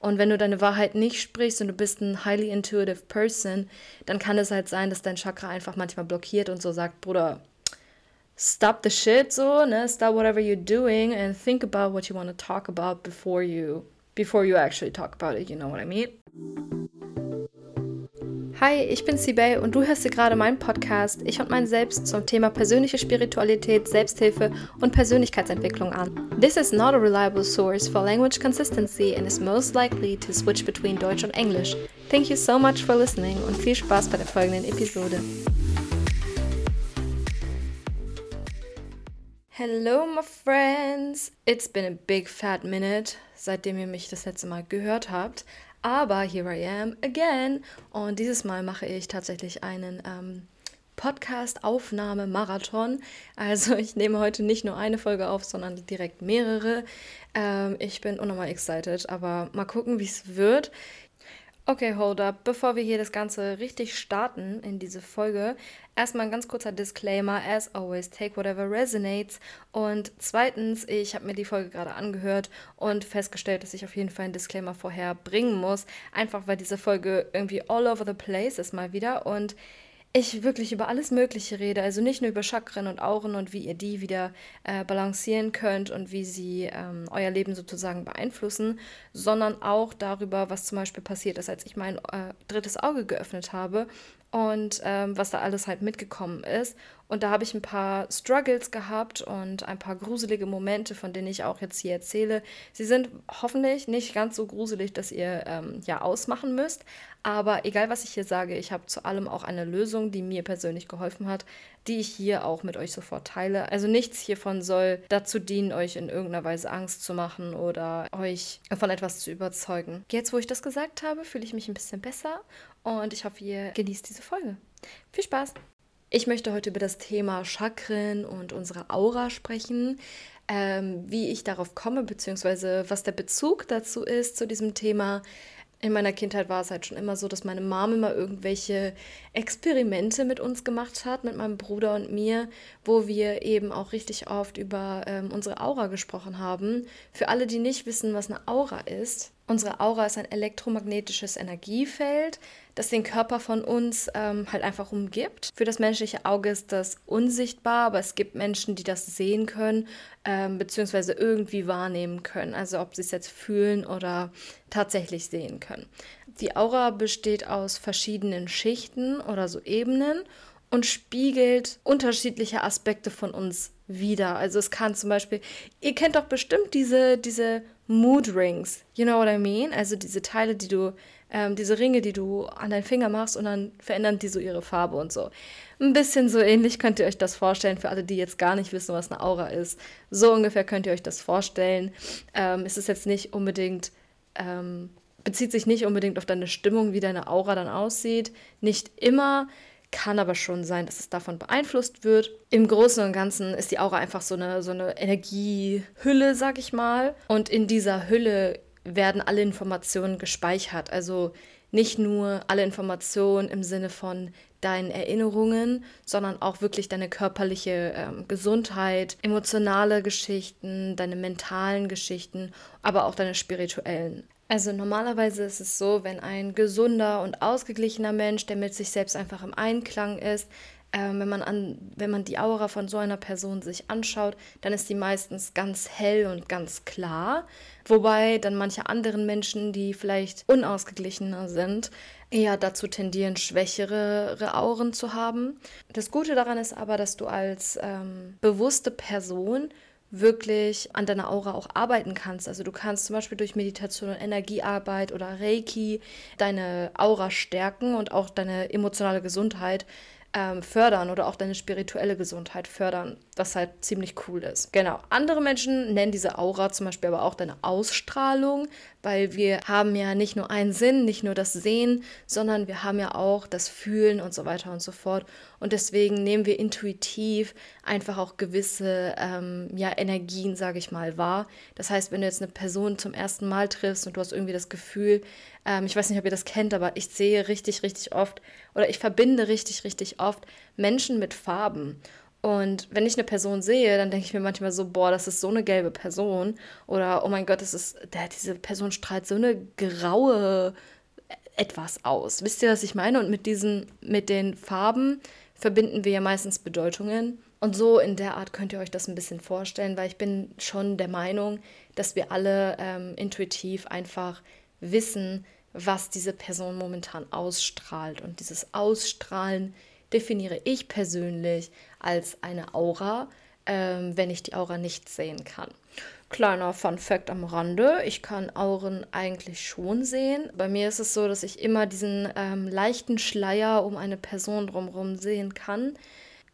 Und wenn du deine Wahrheit nicht sprichst und du bist ein highly intuitive person, dann kann es halt sein, dass dein Chakra einfach manchmal blockiert und so sagt, Bruder, stop the shit so, ne? Stop whatever you're doing and think about what you want to talk about before you before you actually talk about it, you know what I mean? Hi, ich bin Sibel und du hörst dir gerade meinen Podcast Ich und mein Selbst zum Thema persönliche Spiritualität, Selbsthilfe und Persönlichkeitsentwicklung an. This is not a reliable source for language consistency and is most likely to switch between Deutsch und Englisch. Thank you so much for listening und viel Spaß bei der folgenden Episode. Hello, my friends! It's been a big fat minute, seitdem ihr mich das letzte Mal gehört habt. Aber here I am again. Und dieses Mal mache ich tatsächlich einen ähm, Podcast-Aufnahme-Marathon. Also ich nehme heute nicht nur eine Folge auf, sondern direkt mehrere. Ähm, ich bin unnormal excited, aber mal gucken, wie es wird. Okay, hold up. Bevor wir hier das Ganze richtig starten in diese Folge, erstmal ein ganz kurzer Disclaimer. As always, take whatever resonates. Und zweitens, ich habe mir die Folge gerade angehört und festgestellt, dass ich auf jeden Fall einen Disclaimer vorher bringen muss. Einfach weil diese Folge irgendwie all over the place ist mal wieder. Und ich wirklich über alles Mögliche rede. Also nicht nur über Chakren und Auren und wie ihr die wieder äh, balancieren könnt und wie sie ähm, euer Leben sozusagen beeinflussen, sondern auch darüber, was zum Beispiel passiert ist, als ich mein äh, drittes Auge geöffnet habe und ähm, was da alles halt mitgekommen ist. Und da habe ich ein paar Struggles gehabt und ein paar gruselige Momente, von denen ich auch jetzt hier erzähle. Sie sind hoffentlich nicht ganz so gruselig, dass ihr ähm, ja ausmachen müsst. Aber egal, was ich hier sage, ich habe zu allem auch eine Lösung, die mir persönlich geholfen hat, die ich hier auch mit euch sofort teile. Also nichts hiervon soll dazu dienen, euch in irgendeiner Weise Angst zu machen oder euch von etwas zu überzeugen. Jetzt, wo ich das gesagt habe, fühle ich mich ein bisschen besser und ich hoffe, ihr genießt diese Folge. Viel Spaß! Ich möchte heute über das Thema Chakren und unsere Aura sprechen, ähm, wie ich darauf komme, beziehungsweise was der Bezug dazu ist zu diesem Thema. In meiner Kindheit war es halt schon immer so, dass meine Mom immer irgendwelche Experimente mit uns gemacht hat, mit meinem Bruder und mir, wo wir eben auch richtig oft über ähm, unsere Aura gesprochen haben. Für alle, die nicht wissen, was eine Aura ist, unsere Aura ist ein elektromagnetisches Energiefeld, das den Körper von uns ähm, halt einfach umgibt. Für das menschliche Auge ist das unsichtbar, aber es gibt Menschen, die das sehen können, ähm, beziehungsweise irgendwie wahrnehmen können. Also ob sie es jetzt fühlen oder tatsächlich sehen können. Die Aura besteht aus verschiedenen Schichten oder so Ebenen und spiegelt unterschiedliche Aspekte von uns wieder. Also es kann zum Beispiel, ihr kennt doch bestimmt diese, diese Mood Rings, you know what I mean? Also diese Teile, die du ähm, diese Ringe, die du an deinen Finger machst und dann verändern die so ihre Farbe und so. Ein bisschen so ähnlich könnt ihr euch das vorstellen für alle, die jetzt gar nicht wissen, was eine Aura ist. So ungefähr könnt ihr euch das vorstellen. Ähm, es ist jetzt nicht unbedingt, ähm, bezieht sich nicht unbedingt auf deine Stimmung, wie deine Aura dann aussieht. Nicht immer. Kann aber schon sein, dass es davon beeinflusst wird. Im Großen und Ganzen ist die Aura einfach so eine, so eine Energiehülle, sag ich mal. Und in dieser Hülle werden alle Informationen gespeichert. Also nicht nur alle Informationen im Sinne von deinen Erinnerungen, sondern auch wirklich deine körperliche ähm, Gesundheit, emotionale Geschichten, deine mentalen Geschichten, aber auch deine spirituellen. Also normalerweise ist es so, wenn ein gesunder und ausgeglichener Mensch, der mit sich selbst einfach im Einklang ist, ähm, wenn, man an, wenn man die Aura von so einer Person sich anschaut, dann ist die meistens ganz hell und ganz klar. Wobei dann manche anderen Menschen, die vielleicht unausgeglichener sind, eher dazu tendieren, schwächere Auren zu haben. Das Gute daran ist aber, dass du als ähm, bewusste Person wirklich an deiner Aura auch arbeiten kannst. Also du kannst zum Beispiel durch Meditation und Energiearbeit oder Reiki deine Aura stärken und auch deine emotionale Gesundheit ähm, fördern oder auch deine spirituelle Gesundheit fördern, was halt ziemlich cool ist. Genau. Andere Menschen nennen diese Aura zum Beispiel aber auch deine Ausstrahlung, weil wir haben ja nicht nur einen Sinn, nicht nur das Sehen, sondern wir haben ja auch das Fühlen und so weiter und so fort. Und deswegen nehmen wir intuitiv einfach auch gewisse ähm, ja, Energien, sage ich mal, wahr. Das heißt, wenn du jetzt eine Person zum ersten Mal triffst und du hast irgendwie das Gefühl, ähm, ich weiß nicht, ob ihr das kennt, aber ich sehe richtig, richtig oft oder ich verbinde richtig, richtig oft Menschen mit Farben. Und wenn ich eine Person sehe, dann denke ich mir manchmal so, boah, das ist so eine gelbe Person. Oder, oh mein Gott, das ist, der, diese Person strahlt so eine graue etwas aus. Wisst ihr, was ich meine? Und mit diesen, mit den Farben verbinden wir ja meistens Bedeutungen. Und so in der Art könnt ihr euch das ein bisschen vorstellen, weil ich bin schon der Meinung, dass wir alle ähm, intuitiv einfach wissen, was diese Person momentan ausstrahlt. Und dieses Ausstrahlen definiere ich persönlich als eine Aura, ähm, wenn ich die Aura nicht sehen kann. Kleiner Fun Fact am Rande, ich kann Auren eigentlich schon sehen. Bei mir ist es so, dass ich immer diesen ähm, leichten Schleier um eine Person drumherum sehen kann.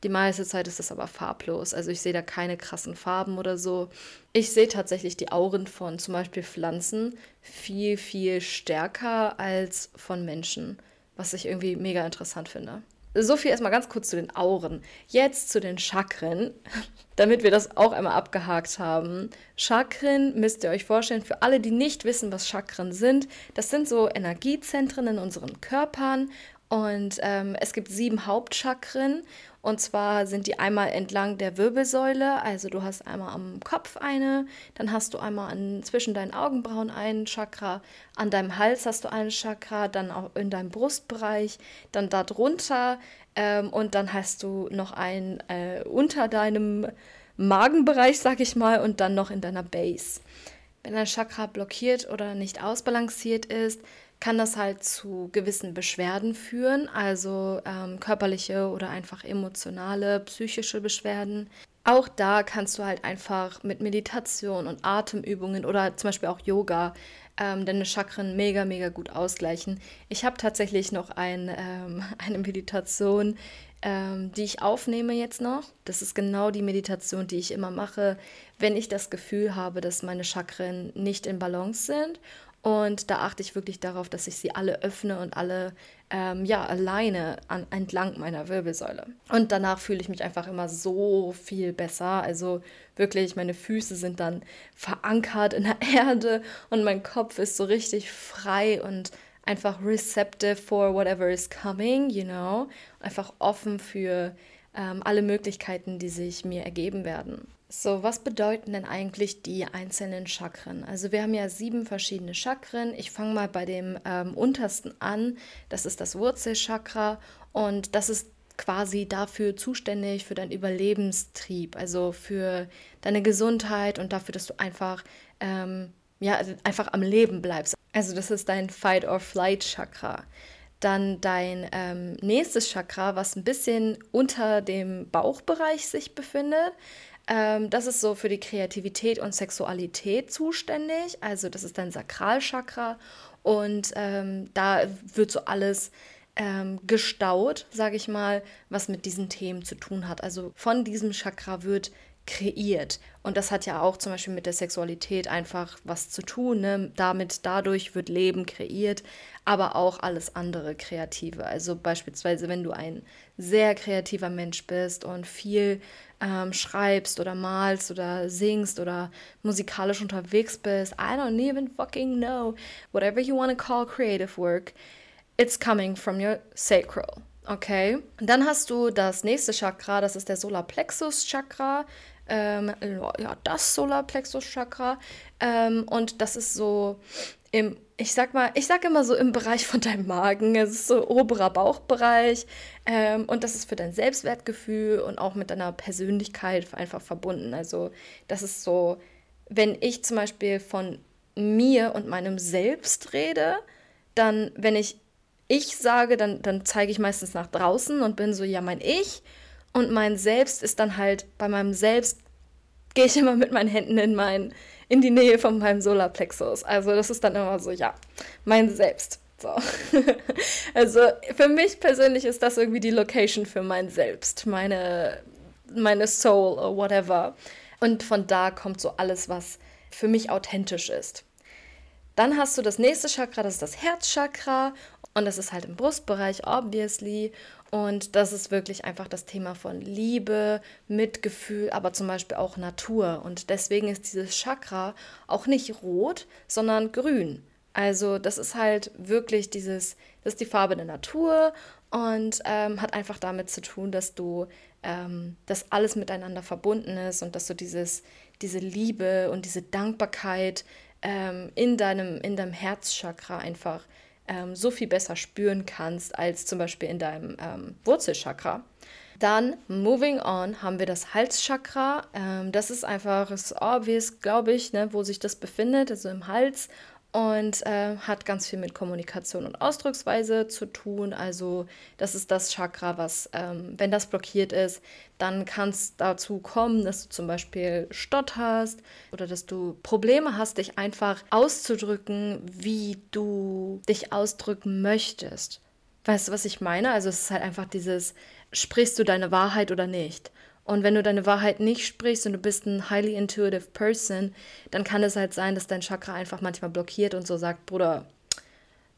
Die meiste Zeit ist das aber farblos. Also ich sehe da keine krassen Farben oder so. Ich sehe tatsächlich die Auren von zum Beispiel Pflanzen viel, viel stärker als von Menschen, was ich irgendwie mega interessant finde. So viel erstmal ganz kurz zu den Auren. Jetzt zu den Chakren, damit wir das auch einmal abgehakt haben. Chakren müsst ihr euch vorstellen, für alle, die nicht wissen, was Chakren sind, das sind so Energiezentren in unseren Körpern und ähm, es gibt sieben Hauptchakren und zwar sind die einmal entlang der Wirbelsäule, also du hast einmal am Kopf eine, dann hast du einmal an, zwischen deinen Augenbrauen einen Chakra, an deinem Hals hast du einen Chakra, dann auch in deinem Brustbereich, dann darunter ähm, und dann hast du noch einen äh, unter deinem Magenbereich, sag ich mal, und dann noch in deiner Base. Wenn ein Chakra blockiert oder nicht ausbalanciert ist, kann das halt zu gewissen Beschwerden führen, also ähm, körperliche oder einfach emotionale, psychische Beschwerden. Auch da kannst du halt einfach mit Meditation und Atemübungen oder zum Beispiel auch Yoga ähm, deine Chakren mega, mega gut ausgleichen. Ich habe tatsächlich noch ein, ähm, eine Meditation, ähm, die ich aufnehme jetzt noch. Das ist genau die Meditation, die ich immer mache, wenn ich das Gefühl habe, dass meine Chakren nicht in Balance sind und da achte ich wirklich darauf, dass ich sie alle öffne und alle ähm, ja alleine an, entlang meiner Wirbelsäule. Und danach fühle ich mich einfach immer so viel besser. Also wirklich, meine Füße sind dann verankert in der Erde und mein Kopf ist so richtig frei und einfach receptive for whatever is coming, you know. Einfach offen für ähm, alle Möglichkeiten, die sich mir ergeben werden. So, was bedeuten denn eigentlich die einzelnen Chakren? Also wir haben ja sieben verschiedene Chakren. Ich fange mal bei dem ähm, untersten an. Das ist das Wurzelchakra und das ist quasi dafür zuständig für deinen Überlebenstrieb, also für deine Gesundheit und dafür, dass du einfach ähm, ja einfach am Leben bleibst. Also das ist dein Fight or Flight Chakra. Dann dein ähm, nächstes Chakra, was ein bisschen unter dem Bauchbereich sich befindet, ähm, das ist so für die Kreativität und Sexualität zuständig. Also das ist dein Sakralchakra und ähm, da wird so alles ähm, gestaut, sage ich mal, was mit diesen Themen zu tun hat. Also von diesem Chakra wird kreiert. Und das hat ja auch zum Beispiel mit der Sexualität einfach was zu tun. Ne? Damit, dadurch wird Leben kreiert, aber auch alles andere Kreative. Also beispielsweise, wenn du ein sehr kreativer Mensch bist und viel ähm, schreibst oder malst oder singst oder musikalisch unterwegs bist, I don't even fucking know. Whatever you want to call creative work, it's coming from your sacral. Okay, dann hast du das nächste Chakra, das ist der Solarplexus Chakra ähm, ja, das Solarplexus-Chakra. Ähm, und das ist so im, ich sag mal, ich sag immer so im Bereich von deinem Magen. Es ist so oberer Bauchbereich. Ähm, und das ist für dein Selbstwertgefühl und auch mit deiner Persönlichkeit einfach verbunden. Also, das ist so, wenn ich zum Beispiel von mir und meinem Selbst rede, dann, wenn ich ich sage, dann, dann zeige ich meistens nach draußen und bin so, ja, mein Ich. Und mein Selbst ist dann halt, bei meinem Selbst gehe ich immer mit meinen Händen in, mein, in die Nähe von meinem Solarplexus. Also das ist dann immer so, ja, mein Selbst. So. also für mich persönlich ist das irgendwie die Location für mein Selbst, meine, meine Soul oder whatever. Und von da kommt so alles, was für mich authentisch ist. Dann hast du das nächste Chakra, das ist das Herzchakra und das ist halt im Brustbereich, obviously. Und das ist wirklich einfach das Thema von Liebe, Mitgefühl, aber zum Beispiel auch Natur. Und deswegen ist dieses Chakra auch nicht rot, sondern grün. Also das ist halt wirklich dieses, das ist die Farbe der Natur und ähm, hat einfach damit zu tun, dass du, ähm, dass alles miteinander verbunden ist und dass du dieses, diese Liebe und diese Dankbarkeit ähm, in, deinem, in deinem Herzchakra einfach ähm, so viel besser spüren kannst als zum Beispiel in deinem ähm, Wurzelchakra. Dann, moving on, haben wir das Halschakra. Ähm, das ist einfach, ist obvious, glaube ich, ne, wo sich das befindet, also im Hals und äh, hat ganz viel mit Kommunikation und Ausdrucksweise zu tun. Also das ist das Chakra, was, ähm, wenn das blockiert ist, dann kann es dazu kommen, dass du zum Beispiel stotterst oder dass du Probleme hast, dich einfach auszudrücken, wie du dich ausdrücken möchtest. Weißt du, was ich meine? Also es ist halt einfach dieses, sprichst du deine Wahrheit oder nicht? Und wenn du deine Wahrheit nicht sprichst und du bist ein highly intuitive person, dann kann es halt sein, dass dein Chakra einfach manchmal blockiert und so sagt, Bruder,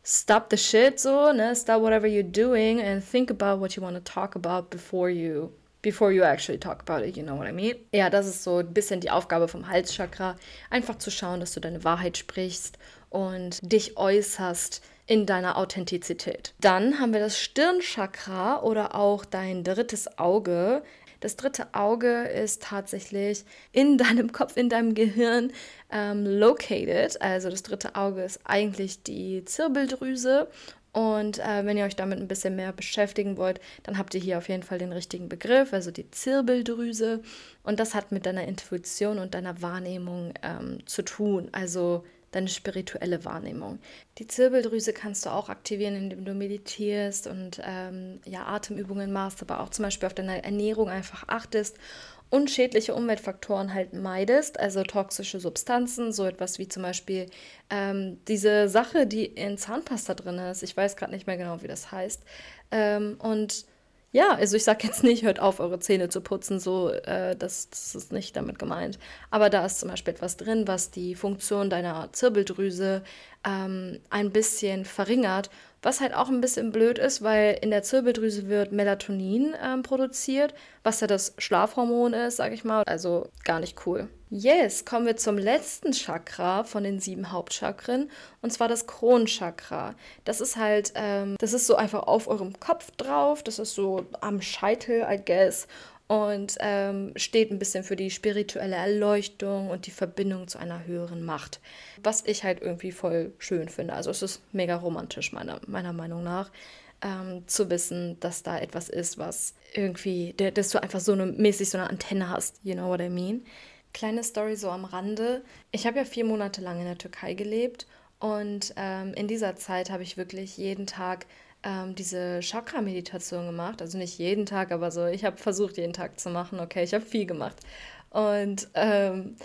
stop the shit so, ne? Stop whatever you're doing and think about what you want to talk about before you before you actually talk about it, you know what I mean? Ja, das ist so ein bisschen die Aufgabe vom Halschakra, einfach zu schauen, dass du deine Wahrheit sprichst und dich äußerst in deiner Authentizität. Dann haben wir das Stirnchakra oder auch dein drittes Auge. Das dritte Auge ist tatsächlich in deinem Kopf, in deinem Gehirn ähm, located. Also das dritte Auge ist eigentlich die Zirbeldrüse. Und äh, wenn ihr euch damit ein bisschen mehr beschäftigen wollt, dann habt ihr hier auf jeden Fall den richtigen Begriff, also die Zirbeldrüse. Und das hat mit deiner Intuition und deiner Wahrnehmung ähm, zu tun. Also deine spirituelle Wahrnehmung. Die Zirbeldrüse kannst du auch aktivieren, indem du meditierst und ähm, ja, Atemübungen machst, aber auch zum Beispiel auf deine Ernährung einfach achtest und schädliche Umweltfaktoren halt meidest, also toxische Substanzen, so etwas wie zum Beispiel ähm, diese Sache, die in Zahnpasta drin ist. Ich weiß gerade nicht mehr genau, wie das heißt. Ähm, und ja, also ich sage jetzt nicht, hört auf, eure Zähne zu putzen, so, äh, das, das ist nicht damit gemeint. Aber da ist zum Beispiel etwas drin, was die Funktion deiner Zirbeldrüse ähm, ein bisschen verringert, was halt auch ein bisschen blöd ist, weil in der Zirbeldrüse wird Melatonin ähm, produziert, was ja das Schlafhormon ist, sage ich mal. Also gar nicht cool. Yes, kommen wir zum letzten Chakra von den sieben Hauptchakren und zwar das Kronchakra. Das ist halt, ähm, das ist so einfach auf eurem Kopf drauf, das ist so am Scheitel, I guess und ähm, steht ein bisschen für die spirituelle Erleuchtung und die Verbindung zu einer höheren Macht. Was ich halt irgendwie voll schön finde. Also es ist mega romantisch, meiner, meiner Meinung nach, ähm, zu wissen, dass da etwas ist, was irgendwie, dass du einfach so eine mäßig so eine Antenne hast, you know what I mean? Kleine Story so am Rande. Ich habe ja vier Monate lang in der Türkei gelebt und ähm, in dieser Zeit habe ich wirklich jeden Tag ähm, diese Chakra-Meditation gemacht. Also nicht jeden Tag, aber so, ich habe versucht, jeden Tag zu machen. Okay, ich habe viel gemacht. Und ähm,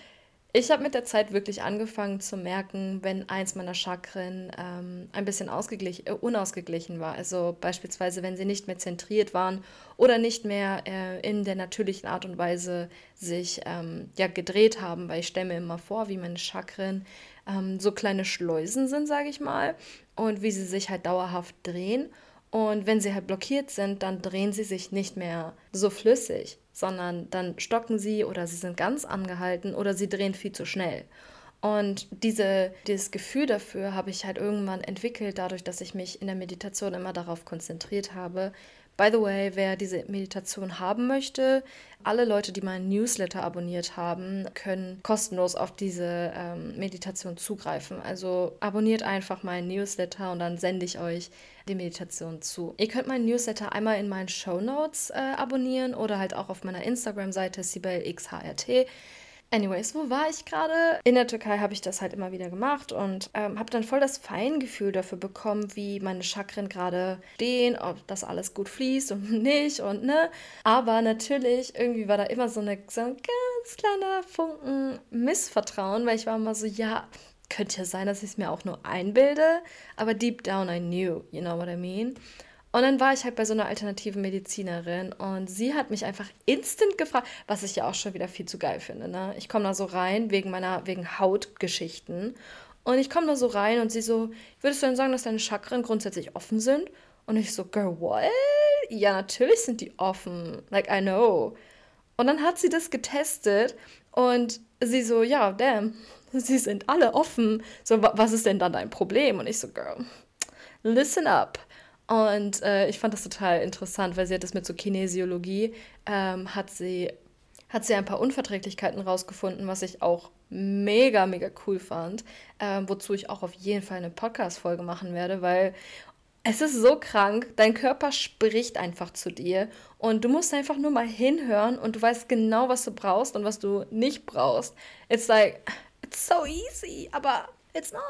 ich habe mit der Zeit wirklich angefangen zu merken, wenn eins meiner Chakren ähm, ein bisschen äh, unausgeglichen war. Also beispielsweise, wenn sie nicht mehr zentriert waren oder nicht mehr äh, in der natürlichen Art und Weise sich ähm, ja, gedreht haben. Weil ich stelle mir immer vor, wie meine Chakren ähm, so kleine Schleusen sind, sage ich mal, und wie sie sich halt dauerhaft drehen. Und wenn sie halt blockiert sind, dann drehen sie sich nicht mehr so flüssig sondern dann stocken sie oder sie sind ganz angehalten oder sie drehen viel zu schnell. Und diese, dieses Gefühl dafür habe ich halt irgendwann entwickelt, dadurch, dass ich mich in der Meditation immer darauf konzentriert habe, By the way, wer diese Meditation haben möchte, alle Leute, die meinen Newsletter abonniert haben, können kostenlos auf diese ähm, Meditation zugreifen. Also abonniert einfach meinen Newsletter und dann sende ich euch die Meditation zu. Ihr könnt meinen Newsletter einmal in meinen Show Notes äh, abonnieren oder halt auch auf meiner Instagram-Seite sibelxhrt. Anyways, wo war ich gerade? In der Türkei habe ich das halt immer wieder gemacht und ähm, habe dann voll das Feingefühl dafür bekommen, wie meine Chakren gerade stehen, ob das alles gut fließt und nicht und ne. Aber natürlich, irgendwie war da immer so, eine, so ein ganz kleiner Funken Missvertrauen, weil ich war immer so, ja, könnte ja sein, dass ich es mir auch nur einbilde, aber deep down I knew, you know what I mean? Und dann war ich halt bei so einer alternativen Medizinerin und sie hat mich einfach instant gefragt, was ich ja auch schon wieder viel zu geil finde. Ne? Ich komme da so rein wegen meiner, wegen Hautgeschichten. Und ich komme da so rein und sie so, würdest du denn sagen, dass deine Chakren grundsätzlich offen sind? Und ich so, girl, what? Ja, natürlich sind die offen. Like, I know. Und dann hat sie das getestet Und sie so, ja, damn, sie sind alle offen. So, was ist denn dann dein Problem? Und ich so, girl, listen up. Und äh, ich fand das total interessant, weil sie hat das mit so Kinesiologie, ähm, hat sie hat sie ein paar Unverträglichkeiten rausgefunden, was ich auch mega, mega cool fand, äh, wozu ich auch auf jeden Fall eine Podcast-Folge machen werde, weil es ist so krank, dein Körper spricht einfach zu dir und du musst einfach nur mal hinhören und du weißt genau, was du brauchst und was du nicht brauchst. It's like, it's so easy, aber it's not.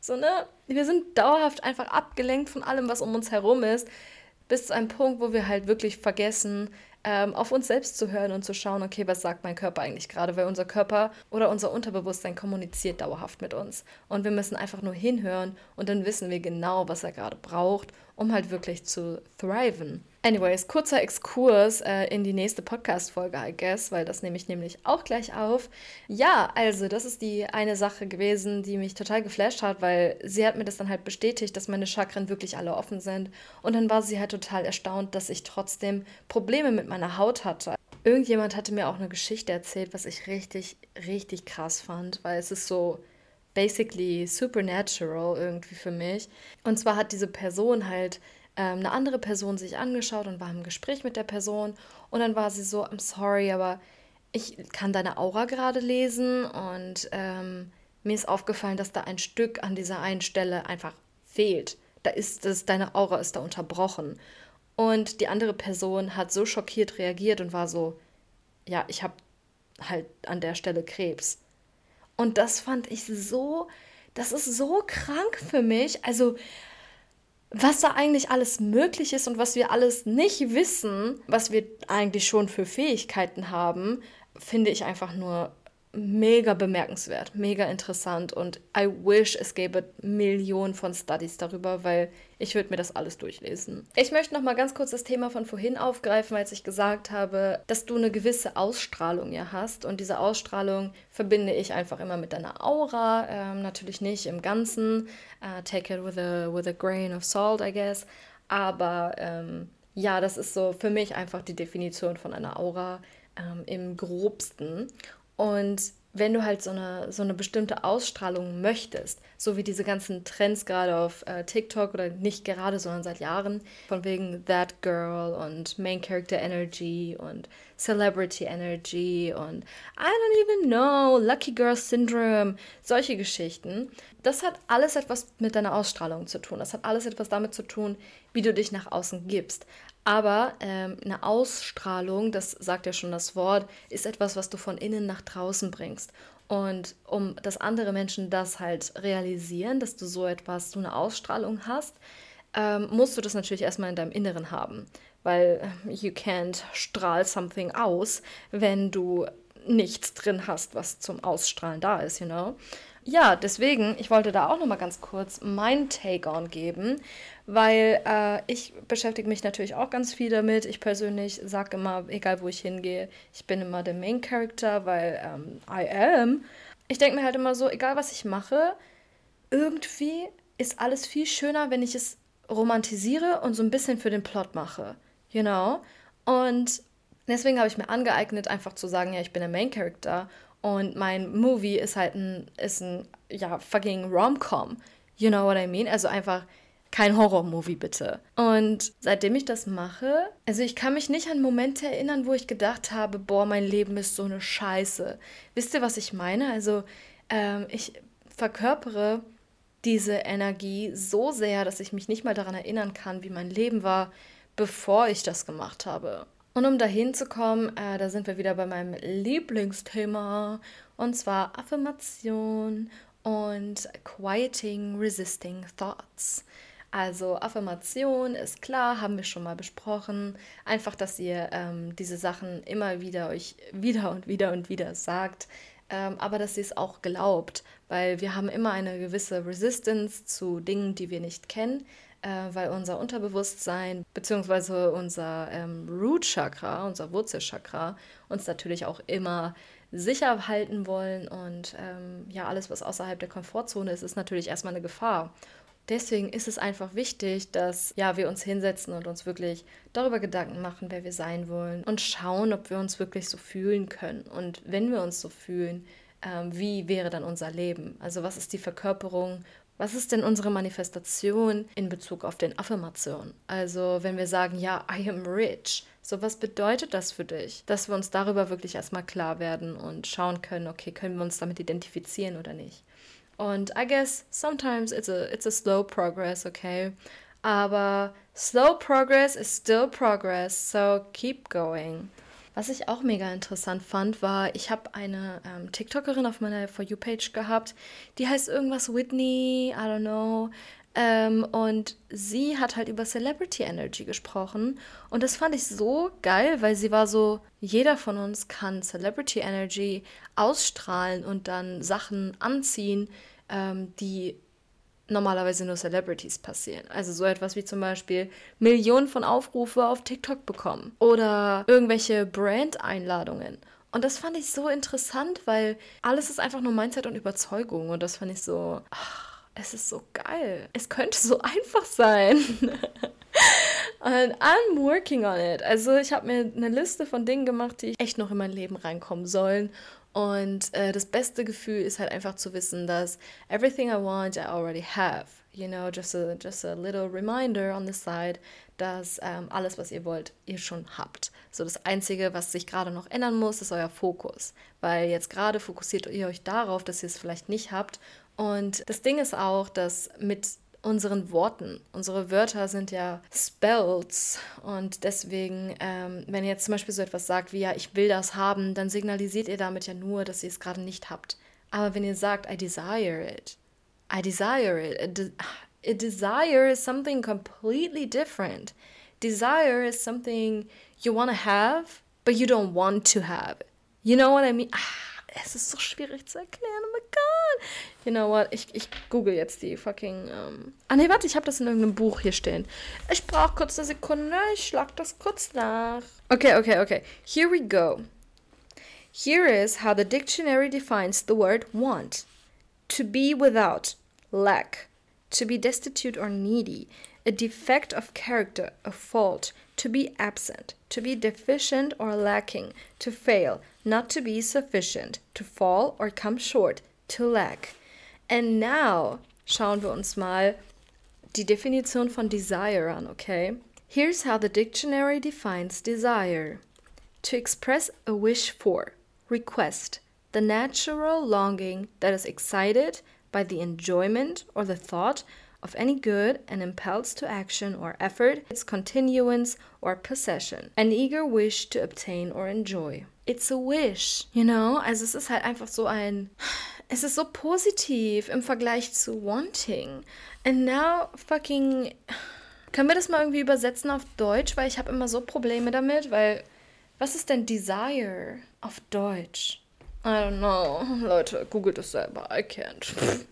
So, ne? Wir sind dauerhaft einfach abgelenkt von allem, was um uns herum ist, bis zu einem Punkt, wo wir halt wirklich vergessen, ähm, auf uns selbst zu hören und zu schauen, okay, was sagt mein Körper eigentlich gerade, weil unser Körper oder unser Unterbewusstsein kommuniziert dauerhaft mit uns. Und wir müssen einfach nur hinhören und dann wissen wir genau, was er gerade braucht, um halt wirklich zu thriven. Anyways, kurzer Exkurs äh, in die nächste Podcast-Folge, I guess, weil das nehme ich nämlich auch gleich auf. Ja, also, das ist die eine Sache gewesen, die mich total geflasht hat, weil sie hat mir das dann halt bestätigt, dass meine Chakren wirklich alle offen sind. Und dann war sie halt total erstaunt, dass ich trotzdem Probleme mit meiner Haut hatte. Irgendjemand hatte mir auch eine Geschichte erzählt, was ich richtig, richtig krass fand, weil es ist so basically supernatural irgendwie für mich. Und zwar hat diese Person halt ähm, eine andere Person sich angeschaut und war im Gespräch mit der Person. Und dann war sie so, I'm sorry, aber ich kann deine Aura gerade lesen und ähm, mir ist aufgefallen, dass da ein Stück an dieser einen Stelle einfach fehlt. Da ist das, deine Aura ist da unterbrochen. Und die andere Person hat so schockiert reagiert und war so, ja, ich habe halt an der Stelle Krebs. Und das fand ich so, das ist so krank für mich. Also was da eigentlich alles möglich ist und was wir alles nicht wissen, was wir eigentlich schon für Fähigkeiten haben, finde ich einfach nur mega bemerkenswert, mega interessant und I wish es gäbe Millionen von Studies darüber, weil ich würde mir das alles durchlesen. Ich möchte noch mal ganz kurz das Thema von vorhin aufgreifen, als ich gesagt habe, dass du eine gewisse Ausstrahlung ja hast und diese Ausstrahlung verbinde ich einfach immer mit deiner Aura, ähm, natürlich nicht im Ganzen, uh, take it with a, with a grain of salt, I guess, aber ähm, ja, das ist so für mich einfach die Definition von einer Aura ähm, im grobsten. Und wenn du halt so eine, so eine bestimmte Ausstrahlung möchtest, so wie diese ganzen Trends gerade auf äh, TikTok oder nicht gerade, sondern seit Jahren, von wegen That Girl und Main Character Energy und Celebrity Energy und I don't even know, Lucky Girl Syndrome, solche Geschichten, das hat alles etwas mit deiner Ausstrahlung zu tun. Das hat alles etwas damit zu tun, wie du dich nach außen gibst. Aber ähm, eine Ausstrahlung, das sagt ja schon das Wort, ist etwas, was du von innen nach draußen bringst. Und um dass andere Menschen das halt realisieren, dass du so etwas, so eine Ausstrahlung hast, ähm, musst du das natürlich erstmal in deinem Inneren haben. Weil you can't strahl something aus, wenn du nichts drin hast, was zum Ausstrahlen da ist, you know. Ja, deswegen, ich wollte da auch noch mal ganz kurz mein Take on geben, weil äh, ich beschäftige mich natürlich auch ganz viel damit. Ich persönlich sage immer, egal wo ich hingehe, ich bin immer der Main Character, weil ähm, I am. Ich denke mir halt immer so, egal was ich mache, irgendwie ist alles viel schöner, wenn ich es romantisiere und so ein bisschen für den Plot mache. You know? Und deswegen habe ich mir angeeignet, einfach zu sagen, ja, ich bin der Main Character und mein Movie ist halt ein, ist ein, ja, fucking Rom-Com. You know what I mean? Also einfach kein Horror-Movie bitte. Und seitdem ich das mache, also ich kann mich nicht an Momente erinnern, wo ich gedacht habe, boah, mein Leben ist so eine Scheiße. Wisst ihr, was ich meine? Also ähm, ich verkörpere diese Energie so sehr, dass ich mich nicht mal daran erinnern kann, wie mein Leben war, bevor ich das gemacht habe. Und um dahin zu kommen, äh, da sind wir wieder bei meinem Lieblingsthema und zwar Affirmation und Quieting Resisting Thoughts. Also Affirmation ist klar, haben wir schon mal besprochen. Einfach, dass ihr ähm, diese Sachen immer wieder euch wieder und wieder und wieder sagt, ähm, aber dass ihr es auch glaubt, weil wir haben immer eine gewisse Resistance zu Dingen, die wir nicht kennen äh, weil unser Unterbewusstsein bzw. unser ähm, Root Chakra, unser Wurzelchakra, uns natürlich auch immer sicher halten wollen und ähm, ja, alles, was außerhalb der Komfortzone ist, ist natürlich erstmal eine Gefahr. deswegen ist es einfach wichtig, dass ja, wir uns hinsetzen und uns wirklich darüber Gedanken machen, wer wir sein wollen und schauen, ob wir uns wirklich so fühlen können. Und wenn wir uns so fühlen, ähm, wie wäre dann unser Leben? Also was ist die Verkörperung was ist denn unsere Manifestation in Bezug auf den Affirmationen? Also, wenn wir sagen, ja, I am rich, so was bedeutet das für dich? Dass wir uns darüber wirklich erstmal klar werden und schauen können, okay, können wir uns damit identifizieren oder nicht? Und I guess sometimes it's a, it's a slow progress, okay? Aber slow progress is still progress, so keep going. Was ich auch mega interessant fand, war, ich habe eine ähm, TikTokerin auf meiner For You-Page gehabt, die heißt irgendwas Whitney, I don't know. Ähm, und sie hat halt über Celebrity Energy gesprochen. Und das fand ich so geil, weil sie war so, jeder von uns kann Celebrity Energy ausstrahlen und dann Sachen anziehen, ähm, die normalerweise nur Celebrities passieren. Also so etwas wie zum Beispiel Millionen von Aufrufe auf TikTok bekommen oder irgendwelche Brand-Einladungen. Und das fand ich so interessant, weil alles ist einfach nur Mindset und Überzeugung. Und das fand ich so, ach, es ist so geil. Es könnte so einfach sein. Und I'm working on it. Also ich habe mir eine Liste von Dingen gemacht, die echt noch in mein Leben reinkommen sollen. Und äh, das beste Gefühl ist halt einfach zu wissen, dass everything I want, I already have. You know, just a, just a little reminder on the side, dass ähm, alles, was ihr wollt, ihr schon habt. So das Einzige, was sich gerade noch ändern muss, ist euer Fokus. Weil jetzt gerade fokussiert ihr euch darauf, dass ihr es vielleicht nicht habt. Und das Ding ist auch, dass mit unseren Worten. Unsere Wörter sind ja Spells und deswegen, ähm, wenn ihr jetzt zum Beispiel so etwas sagt wie ja, ich will das haben, dann signalisiert ihr damit ja nur, dass ihr es gerade nicht habt. Aber wenn ihr sagt, I desire it, I desire it, a, de a desire is something completely different. Desire is something you want to have, but you don't want to have. You know what I mean? Ah es ist so schwierig zu erklären. Oh my god. You know what? Ich, ich google jetzt die fucking. Ähm ah, nee, warte, ich habe das in irgendeinem Buch hier stehen. Ich brauche kurz eine Sekunde. Ich schlag das kurz nach. Okay, okay, okay. Here we go. Here is how the dictionary defines the word want to be without, lack, to be destitute or needy, a defect of character, a fault, to be absent, to be deficient or lacking, to fail, not to be sufficient, to fall or come short, to lack. And now schauen wir uns mal die Definition von desire an, okay? Here's how the dictionary defines desire to express a wish for, request, the natural longing that is excited by the enjoyment or the thought of any good and impels to action or effort, its continuance or possession, an eager wish to obtain or enjoy. It's a wish, you know? Also es ist halt einfach so ein es ist so positiv im Vergleich zu wanting. And now fucking können wir das mal irgendwie übersetzen auf Deutsch, weil ich habe immer so Probleme damit, weil was ist denn desire auf Deutsch? I don't know. Leute, googelt es selber. I can't.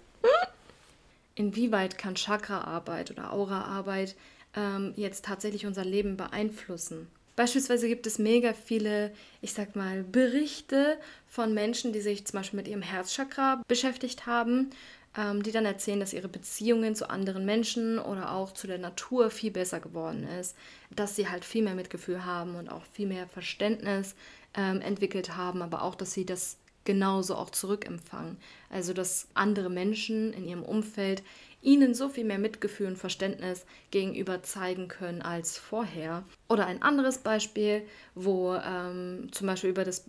inwieweit kann Chakraarbeit oder Auraarbeit ähm, jetzt tatsächlich unser Leben beeinflussen. Beispielsweise gibt es mega viele, ich sag mal, Berichte von Menschen, die sich zum Beispiel mit ihrem Herzchakra beschäftigt haben, ähm, die dann erzählen, dass ihre Beziehungen zu anderen Menschen oder auch zu der Natur viel besser geworden ist, dass sie halt viel mehr Mitgefühl haben und auch viel mehr Verständnis ähm, entwickelt haben, aber auch, dass sie das genauso auch zurückempfangen. Also dass andere Menschen in ihrem Umfeld ihnen so viel mehr Mitgefühl und Verständnis gegenüber zeigen können als vorher. Oder ein anderes Beispiel, wo ähm, zum Beispiel über das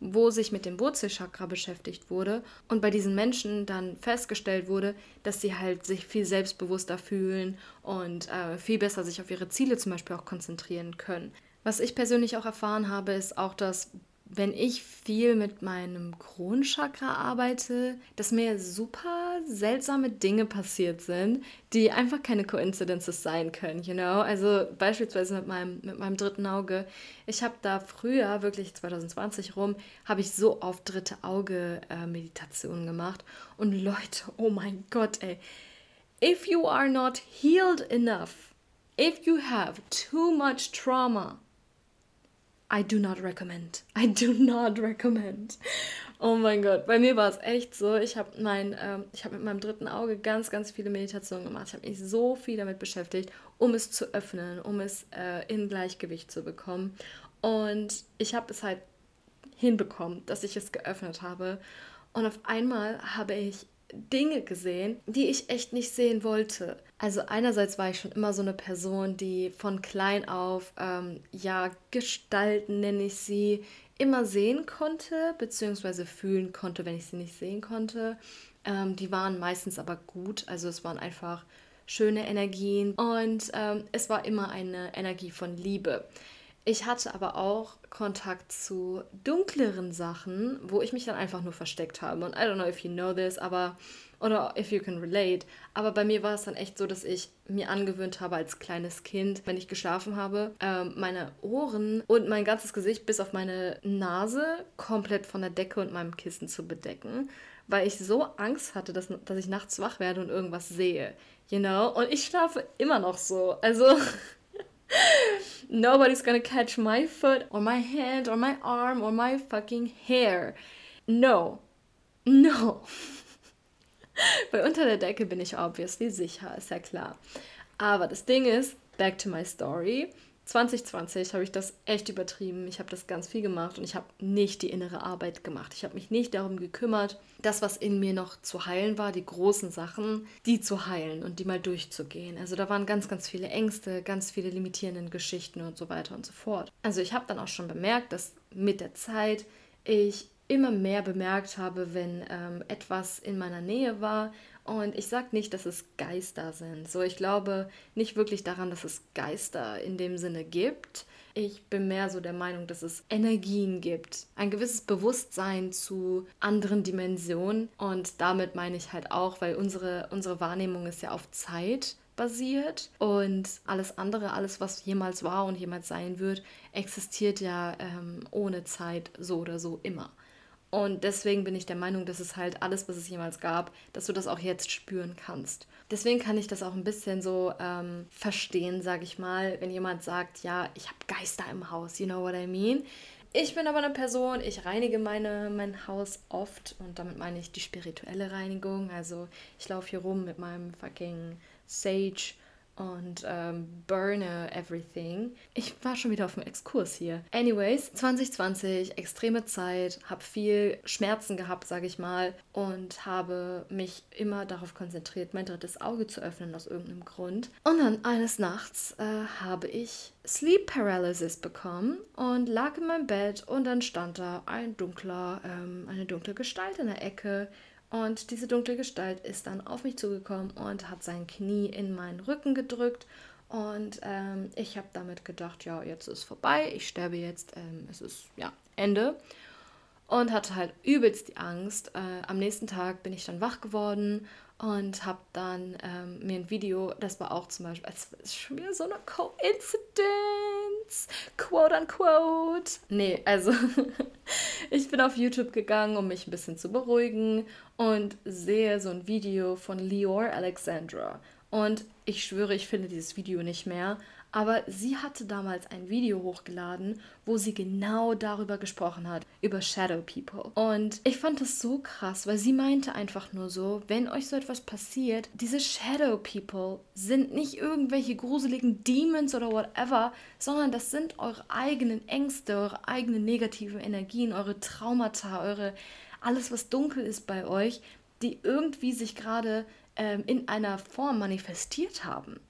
wo sich mit dem Wurzelchakra beschäftigt wurde und bei diesen Menschen dann festgestellt wurde, dass sie halt sich viel selbstbewusster fühlen und äh, viel besser sich auf ihre Ziele zum Beispiel auch konzentrieren können. Was ich persönlich auch erfahren habe, ist auch, dass wenn ich viel mit meinem Kronchakra arbeite, dass mir super seltsame Dinge passiert sind, die einfach keine Coincidences sein können, you know? Also beispielsweise mit meinem, mit meinem dritten Auge. Ich habe da früher, wirklich 2020 rum, habe ich so oft dritte Auge-Meditationen äh, gemacht. Und Leute, oh mein Gott, ey. If you are not healed enough, if you have too much trauma, I do not recommend. I do not recommend. Oh mein Gott, bei mir war es echt so. Ich habe mein, ähm, ich mit meinem dritten Auge ganz, ganz viele Meditationen gemacht. Ich habe mich so viel damit beschäftigt, um es zu öffnen, um es äh, in Gleichgewicht zu bekommen. Und ich habe es halt hinbekommen, dass ich es geöffnet habe. Und auf einmal habe ich Dinge gesehen, die ich echt nicht sehen wollte. Also einerseits war ich schon immer so eine Person, die von klein auf, ähm, ja, Gestalten nenne ich sie, immer sehen konnte, beziehungsweise fühlen konnte, wenn ich sie nicht sehen konnte. Ähm, die waren meistens aber gut, also es waren einfach schöne Energien und ähm, es war immer eine Energie von Liebe. Ich hatte aber auch Kontakt zu dunkleren Sachen, wo ich mich dann einfach nur versteckt habe. Und I don't know if you know this, aber oder if you can relate. Aber bei mir war es dann echt so, dass ich mir angewöhnt habe als kleines Kind, wenn ich geschlafen habe, ähm, meine Ohren und mein ganzes Gesicht bis auf meine Nase komplett von der Decke und meinem Kissen zu bedecken, weil ich so Angst hatte, dass, dass ich nachts wach werde und irgendwas sehe. You know? Und ich schlafe immer noch so. Also. Nobody's gonna catch my foot or my hand or my arm or my fucking hair. No. No. Weil unter der Decke bin ich obviously sicher, ist ja klar. Aber das Ding ist, back to my story. 2020 habe ich das echt übertrieben. Ich habe das ganz viel gemacht und ich habe nicht die innere Arbeit gemacht. Ich habe mich nicht darum gekümmert, das, was in mir noch zu heilen war, die großen Sachen, die zu heilen und die mal durchzugehen. Also da waren ganz, ganz viele Ängste, ganz viele limitierende Geschichten und so weiter und so fort. Also ich habe dann auch schon bemerkt, dass mit der Zeit ich immer mehr bemerkt habe, wenn ähm, etwas in meiner Nähe war und ich sage nicht, dass es Geister sind. So, ich glaube nicht wirklich daran, dass es Geister in dem Sinne gibt. Ich bin mehr so der Meinung, dass es Energien gibt. Ein gewisses Bewusstsein zu anderen Dimensionen. Und damit meine ich halt auch, weil unsere, unsere Wahrnehmung ist ja auf Zeit basiert und alles andere, alles was jemals war und jemals sein wird, existiert ja ähm, ohne Zeit so oder so immer. Und deswegen bin ich der Meinung, dass es halt alles, was es jemals gab, dass du das auch jetzt spüren kannst. Deswegen kann ich das auch ein bisschen so ähm, verstehen, sage ich mal, wenn jemand sagt, ja, ich habe Geister im Haus, you know what I mean? Ich bin aber eine Person, ich reinige meine, mein Haus oft und damit meine ich die spirituelle Reinigung. Also ich laufe hier rum mit meinem fucking Sage und ähm, burne everything. Ich war schon wieder auf dem Exkurs hier. Anyways, 2020, extreme Zeit, habe viel Schmerzen gehabt, sage ich mal, und habe mich immer darauf konzentriert, mein drittes Auge zu öffnen aus irgendeinem Grund. Und dann eines Nachts äh, habe ich Sleep Paralysis bekommen und lag in meinem Bett und dann stand da ein dunkler, ähm, eine dunkle Gestalt in der Ecke und diese dunkle Gestalt ist dann auf mich zugekommen und hat sein Knie in meinen Rücken gedrückt. Und ähm, ich habe damit gedacht, ja, jetzt ist vorbei, ich sterbe jetzt, ähm, es ist ja Ende. Und hatte halt übelst die Angst. Äh, am nächsten Tag bin ich dann wach geworden und habe dann ähm, mir ein Video, das war auch zum Beispiel, es ist schon wieder so eine Coincidence, quote unquote. Nee, also ich bin auf YouTube gegangen, um mich ein bisschen zu beruhigen und sehe so ein Video von Lior Alexandra. Und ich schwöre, ich finde dieses Video nicht mehr, aber sie hatte damals ein Video hochgeladen, wo sie genau darüber gesprochen hat, über Shadow People. Und ich fand das so krass, weil sie meinte einfach nur so, wenn euch so etwas passiert, diese Shadow People sind nicht irgendwelche gruseligen Demons oder whatever, sondern das sind eure eigenen Ängste, eure eigenen negativen Energien, eure Traumata, eure alles, was dunkel ist bei euch, die irgendwie sich gerade ähm, in einer Form manifestiert haben.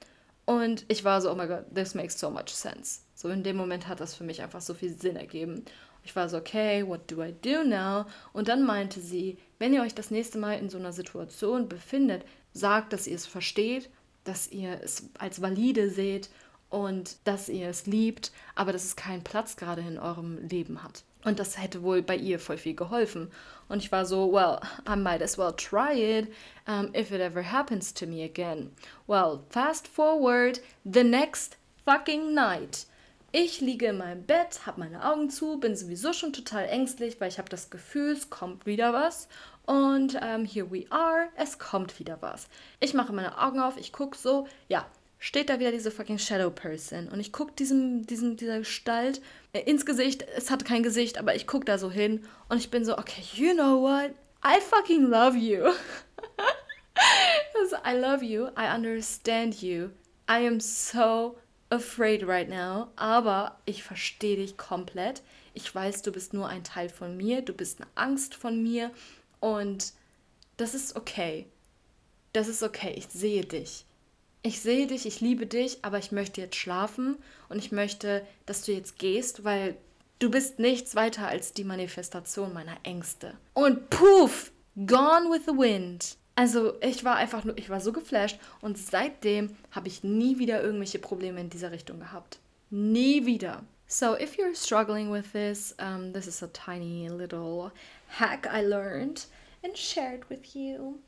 Und ich war so, oh mein Gott, this makes so much sense. So in dem Moment hat das für mich einfach so viel Sinn ergeben. Ich war so, okay, what do I do now? Und dann meinte sie, wenn ihr euch das nächste Mal in so einer Situation befindet, sagt, dass ihr es versteht, dass ihr es als valide seht und dass ihr es liebt, aber dass es keinen Platz gerade in eurem Leben hat. Und das hätte wohl bei ihr voll viel geholfen. Und ich war so, well, I might as well try it um, if it ever happens to me again. Well, fast forward, the next fucking night. Ich liege in meinem Bett, habe meine Augen zu, bin sowieso schon total ängstlich, weil ich habe das Gefühl, es kommt wieder was. Und um, here we are, es kommt wieder was. Ich mache meine Augen auf, ich gucke so, ja, steht da wieder diese fucking Shadow Person und ich gucke diesem, diesem, dieser Gestalt äh, ins Gesicht. Es hat kein Gesicht, aber ich gucke da so hin und ich bin so, okay, you know what? I fucking love you. I love you. I understand you. I am so afraid right now, aber ich verstehe dich komplett. Ich weiß, du bist nur ein Teil von mir, du bist eine Angst von mir und das ist okay. Das ist okay, ich sehe dich. Ich sehe dich, ich liebe dich, aber ich möchte jetzt schlafen und ich möchte, dass du jetzt gehst, weil du bist nichts weiter als die Manifestation meiner Ängste. Und puff, gone with the wind. Also ich war einfach nur, ich war so geflasht und seitdem habe ich nie wieder irgendwelche Probleme in dieser Richtung gehabt. Nie wieder. So if you're struggling with this, um, this is a tiny little hack I learned and shared with you.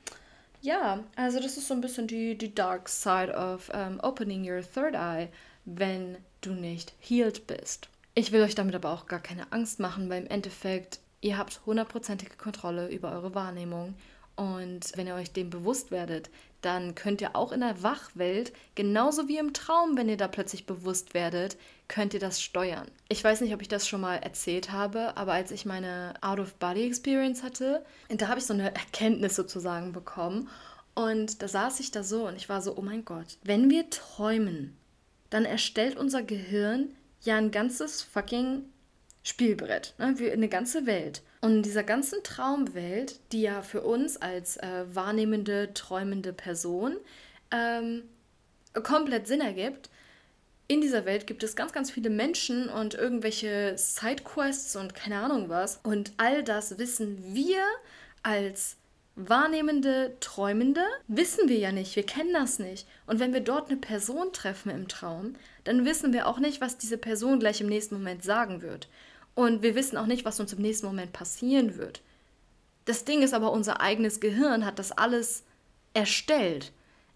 Ja, also das ist so ein bisschen die, die dark side of um, opening your third eye, wenn du nicht healed bist. Ich will euch damit aber auch gar keine Angst machen, weil im Endeffekt ihr habt hundertprozentige Kontrolle über eure Wahrnehmung und wenn ihr euch dem bewusst werdet, dann könnt ihr auch in der Wachwelt, genauso wie im Traum, wenn ihr da plötzlich bewusst werdet, könnt ihr das steuern. Ich weiß nicht, ob ich das schon mal erzählt habe, aber als ich meine Out-of-Body-Experience hatte, da habe ich so eine Erkenntnis sozusagen bekommen. Und da saß ich da so und ich war so, oh mein Gott, wenn wir träumen, dann erstellt unser Gehirn ja ein ganzes fucking Spielbrett, ne? eine ganze Welt. Und in dieser ganzen Traumwelt, die ja für uns als äh, wahrnehmende, träumende Person ähm, komplett Sinn ergibt, in dieser Welt gibt es ganz, ganz viele Menschen und irgendwelche Sidequests und keine Ahnung was. Und all das wissen wir als wahrnehmende, träumende, wissen wir ja nicht. Wir kennen das nicht. Und wenn wir dort eine Person treffen im Traum, dann wissen wir auch nicht, was diese Person gleich im nächsten Moment sagen wird. Und wir wissen auch nicht, was uns im nächsten Moment passieren wird. Das Ding ist aber, unser eigenes Gehirn hat das alles erstellt.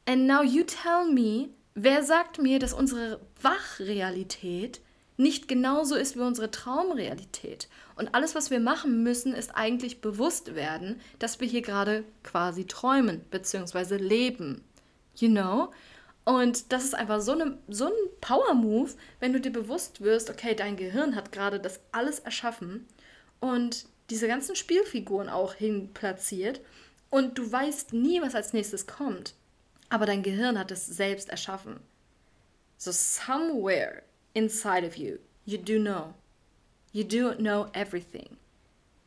And now you tell me, wer sagt mir, dass unsere Wachrealität nicht genauso ist wie unsere Traumrealität? Und alles, was wir machen müssen, ist eigentlich bewusst werden, dass wir hier gerade quasi träumen bzw. leben. You know? Und das ist einfach so, eine, so ein Power-Move, wenn du dir bewusst wirst, okay, dein Gehirn hat gerade das alles erschaffen und diese ganzen Spielfiguren auch hinplatziert und du weißt nie, was als nächstes kommt. Aber dein Gehirn hat es selbst erschaffen. So somewhere inside of you, you do know. You do know everything.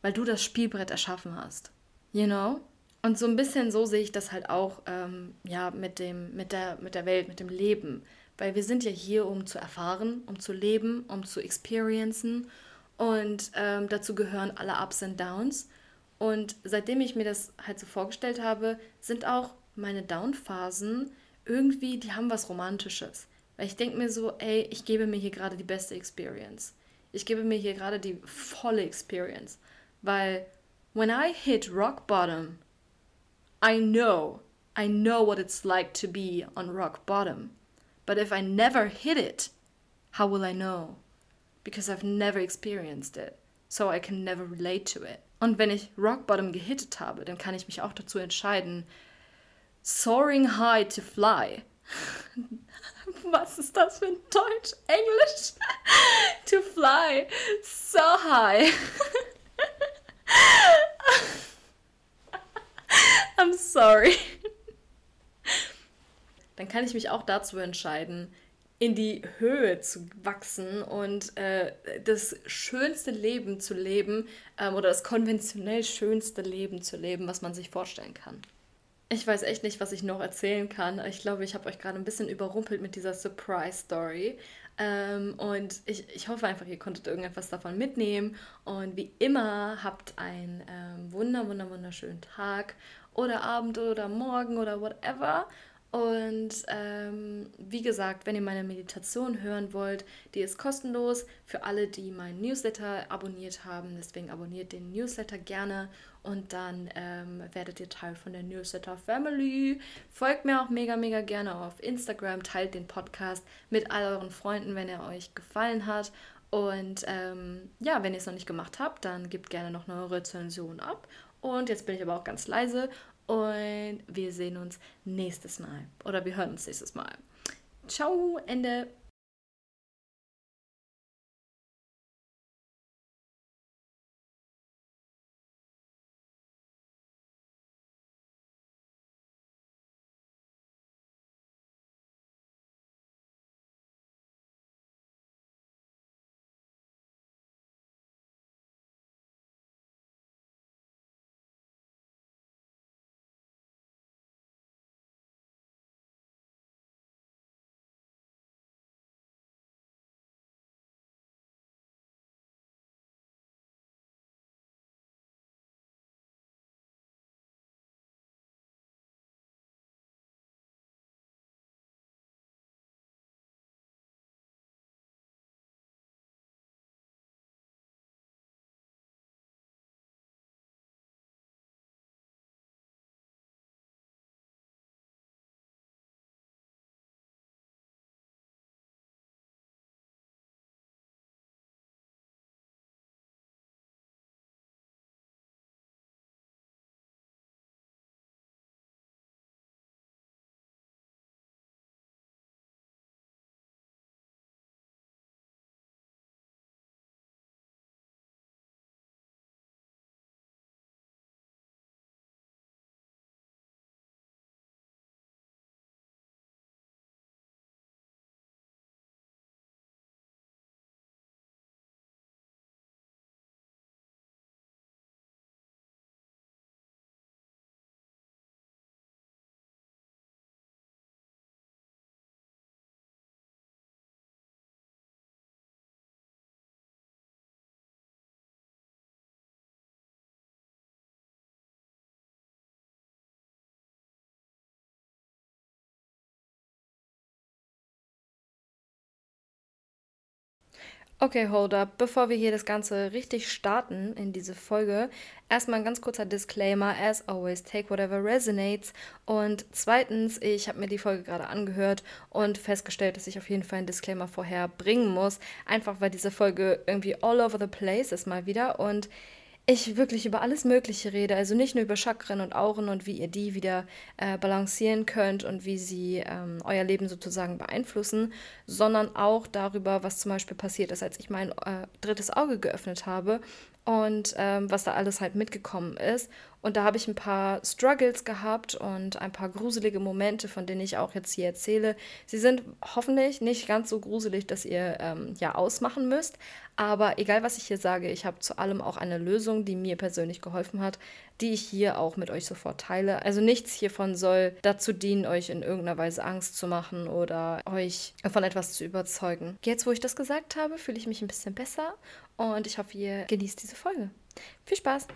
Weil du das Spielbrett erschaffen hast. You know? Und so ein bisschen so sehe ich das halt auch ähm, ja, mit, dem, mit, der, mit der Welt, mit dem Leben. Weil wir sind ja hier, um zu erfahren, um zu leben, um zu experiencen. Und ähm, dazu gehören alle Ups und Downs. Und seitdem ich mir das halt so vorgestellt habe, sind auch meine Down-Phasen irgendwie, die haben was Romantisches. Weil ich denke mir so, ey, ich gebe mir hier gerade die beste Experience. Ich gebe mir hier gerade die volle Experience. Weil when I hit rock bottom, I know, I know what it's like to be on rock bottom. But if I never hit it, how will I know? Because I've never experienced it. So I can never relate to it. Und wenn ich Rock Bottom gehittet habe, dann kann ich mich auch dazu entscheiden, soaring high to fly. Was ist das für ein Deutsch? Englisch? to fly so high. I'm sorry. Dann kann ich mich auch dazu entscheiden, in die Höhe zu wachsen und äh, das schönste Leben zu leben ähm, oder das konventionell schönste Leben zu leben, was man sich vorstellen kann. Ich weiß echt nicht, was ich noch erzählen kann. Ich glaube, ich habe euch gerade ein bisschen überrumpelt mit dieser Surprise-Story. Ähm, und ich, ich hoffe einfach, ihr konntet irgendetwas davon mitnehmen. Und wie immer, habt einen ähm, wunder, wunder, wunderschönen Tag oder Abend oder Morgen oder whatever. Und ähm, wie gesagt, wenn ihr meine Meditation hören wollt, die ist kostenlos für alle, die meinen Newsletter abonniert haben. Deswegen abonniert den Newsletter gerne und dann ähm, werdet ihr Teil von der Newsletter Family. Folgt mir auch mega, mega gerne auf Instagram, teilt den Podcast mit all euren Freunden, wenn er euch gefallen hat. Und ähm, ja, wenn ihr es noch nicht gemacht habt, dann gebt gerne noch eine Rezension ab. Und jetzt bin ich aber auch ganz leise und wir sehen uns nächstes Mal. Oder wir hören uns nächstes Mal. Ciao, Ende. Okay, hold up. Bevor wir hier das Ganze richtig starten in diese Folge, erstmal ein ganz kurzer Disclaimer. As always, take whatever resonates. Und zweitens, ich habe mir die Folge gerade angehört und festgestellt, dass ich auf jeden Fall einen Disclaimer vorher bringen muss. Einfach weil diese Folge irgendwie all over the place ist mal wieder. Und ich wirklich über alles Mögliche rede, also nicht nur über Chakren und Auren und wie ihr die wieder äh, balancieren könnt und wie sie ähm, euer Leben sozusagen beeinflussen, sondern auch darüber, was zum Beispiel passiert ist, als ich mein äh, drittes Auge geöffnet habe und ähm, was da alles halt mitgekommen ist. Und da habe ich ein paar Struggles gehabt und ein paar gruselige Momente, von denen ich auch jetzt hier erzähle. Sie sind hoffentlich nicht ganz so gruselig, dass ihr ähm, ja ausmachen müsst. Aber egal, was ich hier sage, ich habe zu allem auch eine Lösung, die mir persönlich geholfen hat, die ich hier auch mit euch sofort teile. Also nichts hiervon soll dazu dienen, euch in irgendeiner Weise Angst zu machen oder euch von etwas zu überzeugen. Jetzt, wo ich das gesagt habe, fühle ich mich ein bisschen besser und ich hoffe, ihr genießt diese Folge. Viel Spaß!